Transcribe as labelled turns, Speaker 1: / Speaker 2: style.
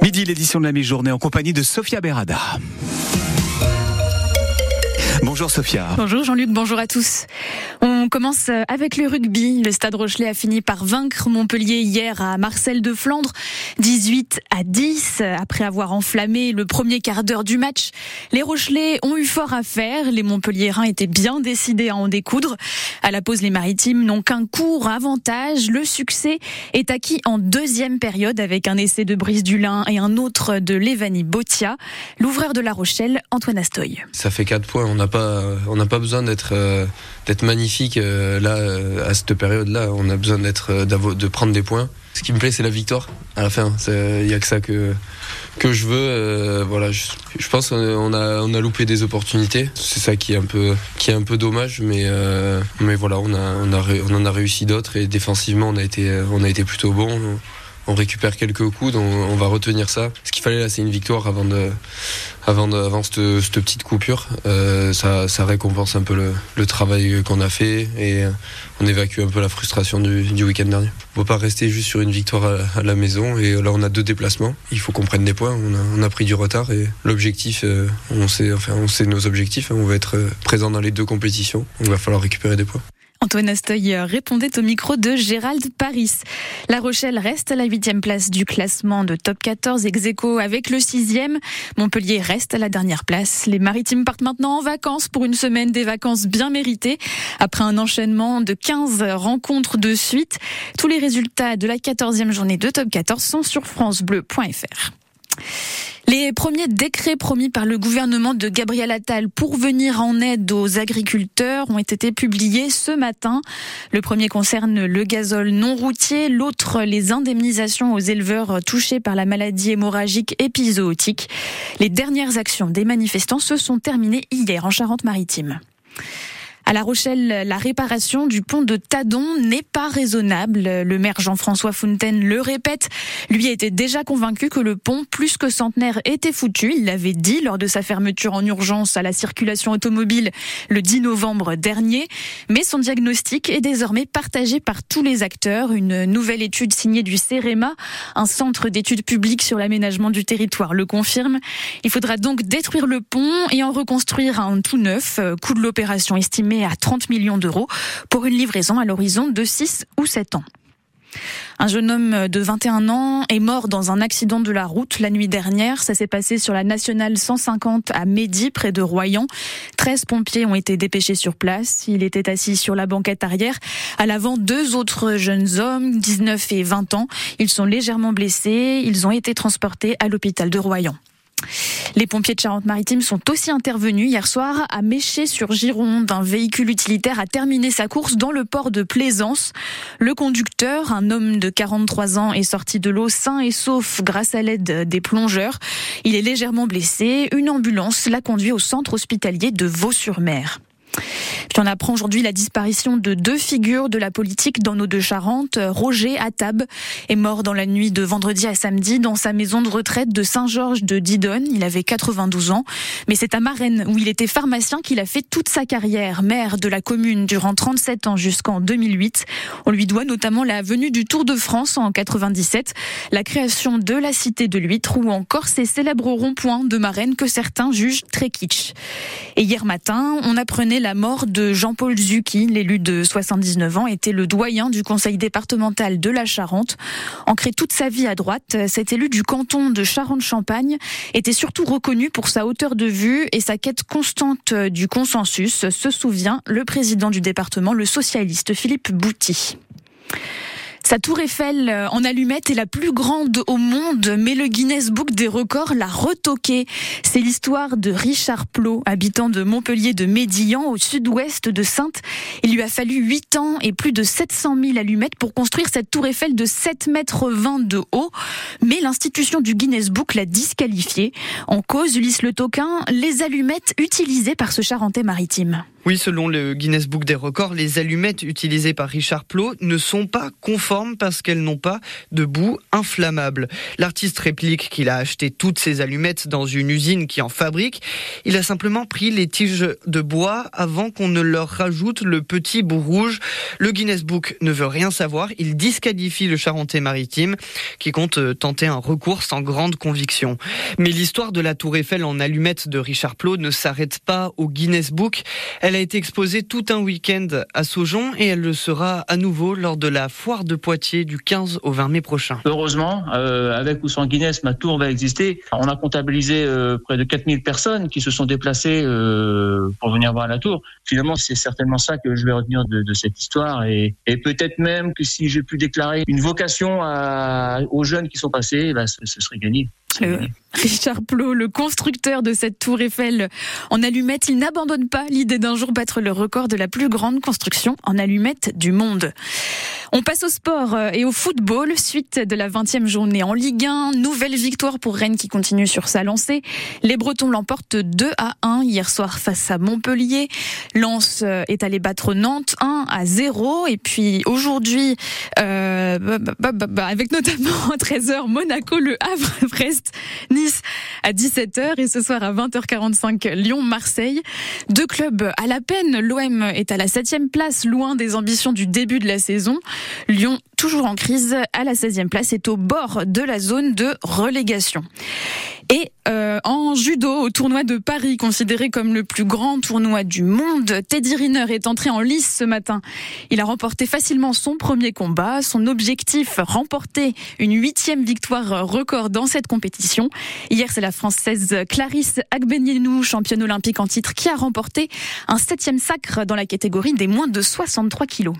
Speaker 1: Midi, l'édition de la mi-journée en compagnie de Sophia Berada. Bonjour Sophia.
Speaker 2: Bonjour Jean-Luc, bonjour à tous. On commence avec le rugby. Le Stade Rochelet a fini par vaincre Montpellier hier à Marcel de Flandre, 18 à 10, après avoir enflammé le premier quart d'heure du match. Les Rochelais ont eu fort à faire. Les Montpelliérains étaient bien décidés à en découdre. À la pause, les Maritimes n'ont qu'un court avantage. Le succès est acquis en deuxième période avec un essai de Brice Dulin et un autre de Levani Botia. L'ouvreur de La Rochelle, Antoine Astoy.
Speaker 3: Ça fait 4 points. On n'a pas, on n'a pas besoin d'être, euh, magnifique euh, là euh, à cette période-là. On a besoin d'être, de prendre des points. Ce qui me plaît, c'est la victoire à la fin. Il y a que ça que je veux. voilà, je, pense qu'on a on a loupé des opportunités. C'est ça qui est un peu dommage, mais voilà, on en a réussi d'autres et défensivement on a été on a été plutôt bon on récupère quelques coups, donc on va retenir ça. Ce qu'il fallait là, c'est une victoire avant de, avant, de, avant cette, petite coupure. Euh, ça, ça, récompense un peu le, le travail qu'on a fait et on évacue un peu la frustration du, du week-end dernier. On ne peut pas rester juste sur une victoire à, la maison et là on a deux déplacements. Il faut qu'on prenne des points. On a, on a pris du retard et l'objectif, euh, on sait, enfin on sait nos objectifs. On va être présent dans les deux compétitions. Il va falloir récupérer des points.
Speaker 2: Antoine Astoy répondait au micro de Gérald Paris. La Rochelle reste à la huitième place du classement de top 14 ex avec le sixième. Montpellier reste à la dernière place. Les Maritimes partent maintenant en vacances pour une semaine des vacances bien méritées. Après un enchaînement de 15 rencontres de suite, tous les résultats de la 14e journée de top 14 sont sur francebleu.fr. Les premiers décrets promis par le gouvernement de Gabriel Attal pour venir en aide aux agriculteurs ont été publiés ce matin. Le premier concerne le gazole non routier, l'autre les indemnisations aux éleveurs touchés par la maladie hémorragique épizootique. Les dernières actions des manifestants se sont terminées hier en Charente-Maritime. À La Rochelle, la réparation du pont de Tadon n'est pas raisonnable. Le maire Jean-François Fontaine le répète. Lui était déjà convaincu que le pont, plus que centenaire, était foutu. Il l'avait dit lors de sa fermeture en urgence à la circulation automobile le 10 novembre dernier. Mais son diagnostic est désormais partagé par tous les acteurs. Une nouvelle étude signée du CEREMA, un centre d'études publiques sur l'aménagement du territoire, le confirme. Il faudra donc détruire le pont et en reconstruire un tout neuf. Coût de l'opération estimé à 30 millions d'euros pour une livraison à l'horizon de 6 ou 7 ans. Un jeune homme de 21 ans est mort dans un accident de la route la nuit dernière. Ça s'est passé sur la nationale 150 à Mehdi, près de Royan. 13 pompiers ont été dépêchés sur place. Il était assis sur la banquette arrière. À l'avant, deux autres jeunes hommes, 19 et 20 ans. Ils sont légèrement blessés. Ils ont été transportés à l'hôpital de Royan. Les pompiers de Charente-Maritime sont aussi intervenus hier soir à Méché-sur-Gironde. Un véhicule utilitaire a terminé sa course dans le port de Plaisance. Le conducteur, un homme de 43 ans, est sorti de l'eau sain et sauf grâce à l'aide des plongeurs. Il est légèrement blessé. Une ambulance l'a conduit au centre hospitalier de Vaux-sur-Mer. Puis on apprend aujourd'hui la disparition de deux figures de la politique dans nos deux Charentes. Roger Attab est mort dans la nuit de vendredi à samedi dans sa maison de retraite de Saint-Georges de Didonne. Il avait 92 ans. Mais c'est à Marennes, où il était pharmacien, qu'il a fait toute sa carrière. Maire de la commune durant 37 ans jusqu'en 2008. On lui doit notamment la venue du Tour de France en 97, la création de la Cité de l'Huître ou encore ces célèbres ronds-points de Marennes que certains jugent très kitsch. Et hier matin, on apprenait la mort de Jean-Paul Zucchi, l'élu de 79 ans, était le doyen du conseil départemental de la Charente. Ancré toute sa vie à droite, cet élu du canton de Charente-Champagne était surtout reconnu pour sa hauteur de vue et sa quête constante du consensus, se souvient le président du département, le socialiste Philippe Bouty. Sa tour Eiffel euh, en allumette est la plus grande au monde, mais le Guinness Book des records l'a retoquée. C'est l'histoire de Richard Plot, habitant de Montpellier de Médillan, au sud-ouest de Sainte. Il lui a fallu 8 ans et plus de 700 000 allumettes pour construire cette tour Eiffel de 7 mètres 20 de haut. Mais l'institution du Guinness Book l'a disqualifié. En cause, Ulysse Le Toquin, les allumettes utilisées par ce Charentais maritime.
Speaker 4: Oui, selon le Guinness Book des records, les allumettes utilisées par Richard Plot ne sont pas conformes parce qu'elles n'ont pas de bout inflammable. L'artiste réplique qu'il a acheté toutes ces allumettes dans une usine qui en fabrique. Il a simplement pris les tiges de bois avant qu'on ne leur rajoute le petit bout rouge. Le Guinness Book ne veut rien savoir. Il disqualifie le Charentais-Maritime qui compte tenter un recours sans grande conviction. Mais l'histoire de la Tour Eiffel en allumettes de Richard Plot ne s'arrête pas au Guinness Book. A été exposée tout un week-end à Saujon et elle le sera à nouveau lors de la foire de Poitiers du 15 au 20 mai prochain.
Speaker 5: Heureusement, euh, avec ou sans Guinness, ma tour va exister. On a comptabilisé euh, près de 4000 personnes qui se sont déplacées euh, pour venir voir la tour. Finalement, c'est certainement ça que je vais retenir de, de cette histoire et, peut-être même que si j'ai pu déclarer une vocation aux jeunes qui sont passés, bah, ce, ce serait gagné.
Speaker 2: Le Richard Plot, le constructeur de cette tour Eiffel en allumettes, il n'abandonne pas l'idée d'un jour battre le record de la plus grande construction en allumettes du monde. On passe au sport euh, et au football. Suite de la 20e journée en Ligue 1. Nouvelle victoire pour Rennes qui continue sur sa lancée. Les Bretons l'emportent 2 à 1 hier soir face à Montpellier. Lens euh, est allé battre Nantes 1 à 0. Et puis aujourd'hui, euh, bah, bah, bah, bah avec notamment à 13h Monaco, Le Havre, Brest, Nice à 17h et ce soir à 20h45 Lyon-Marseille. Deux clubs à la peine. L'OM est à la 7e place, loin des ambitions du début de la saison. Lyon, toujours en crise, à la 16e place, est au bord de la zone de relégation. Et euh, en judo, au tournoi de Paris, considéré comme le plus grand tournoi du monde, Teddy Riner est entré en lice ce matin. Il a remporté facilement son premier combat. Son objectif, remporter une huitième victoire record dans cette compétition. Hier, c'est la Française Clarisse Agbenienou, championne olympique en titre, qui a remporté un septième sacre dans la catégorie des moins de 63 kilos.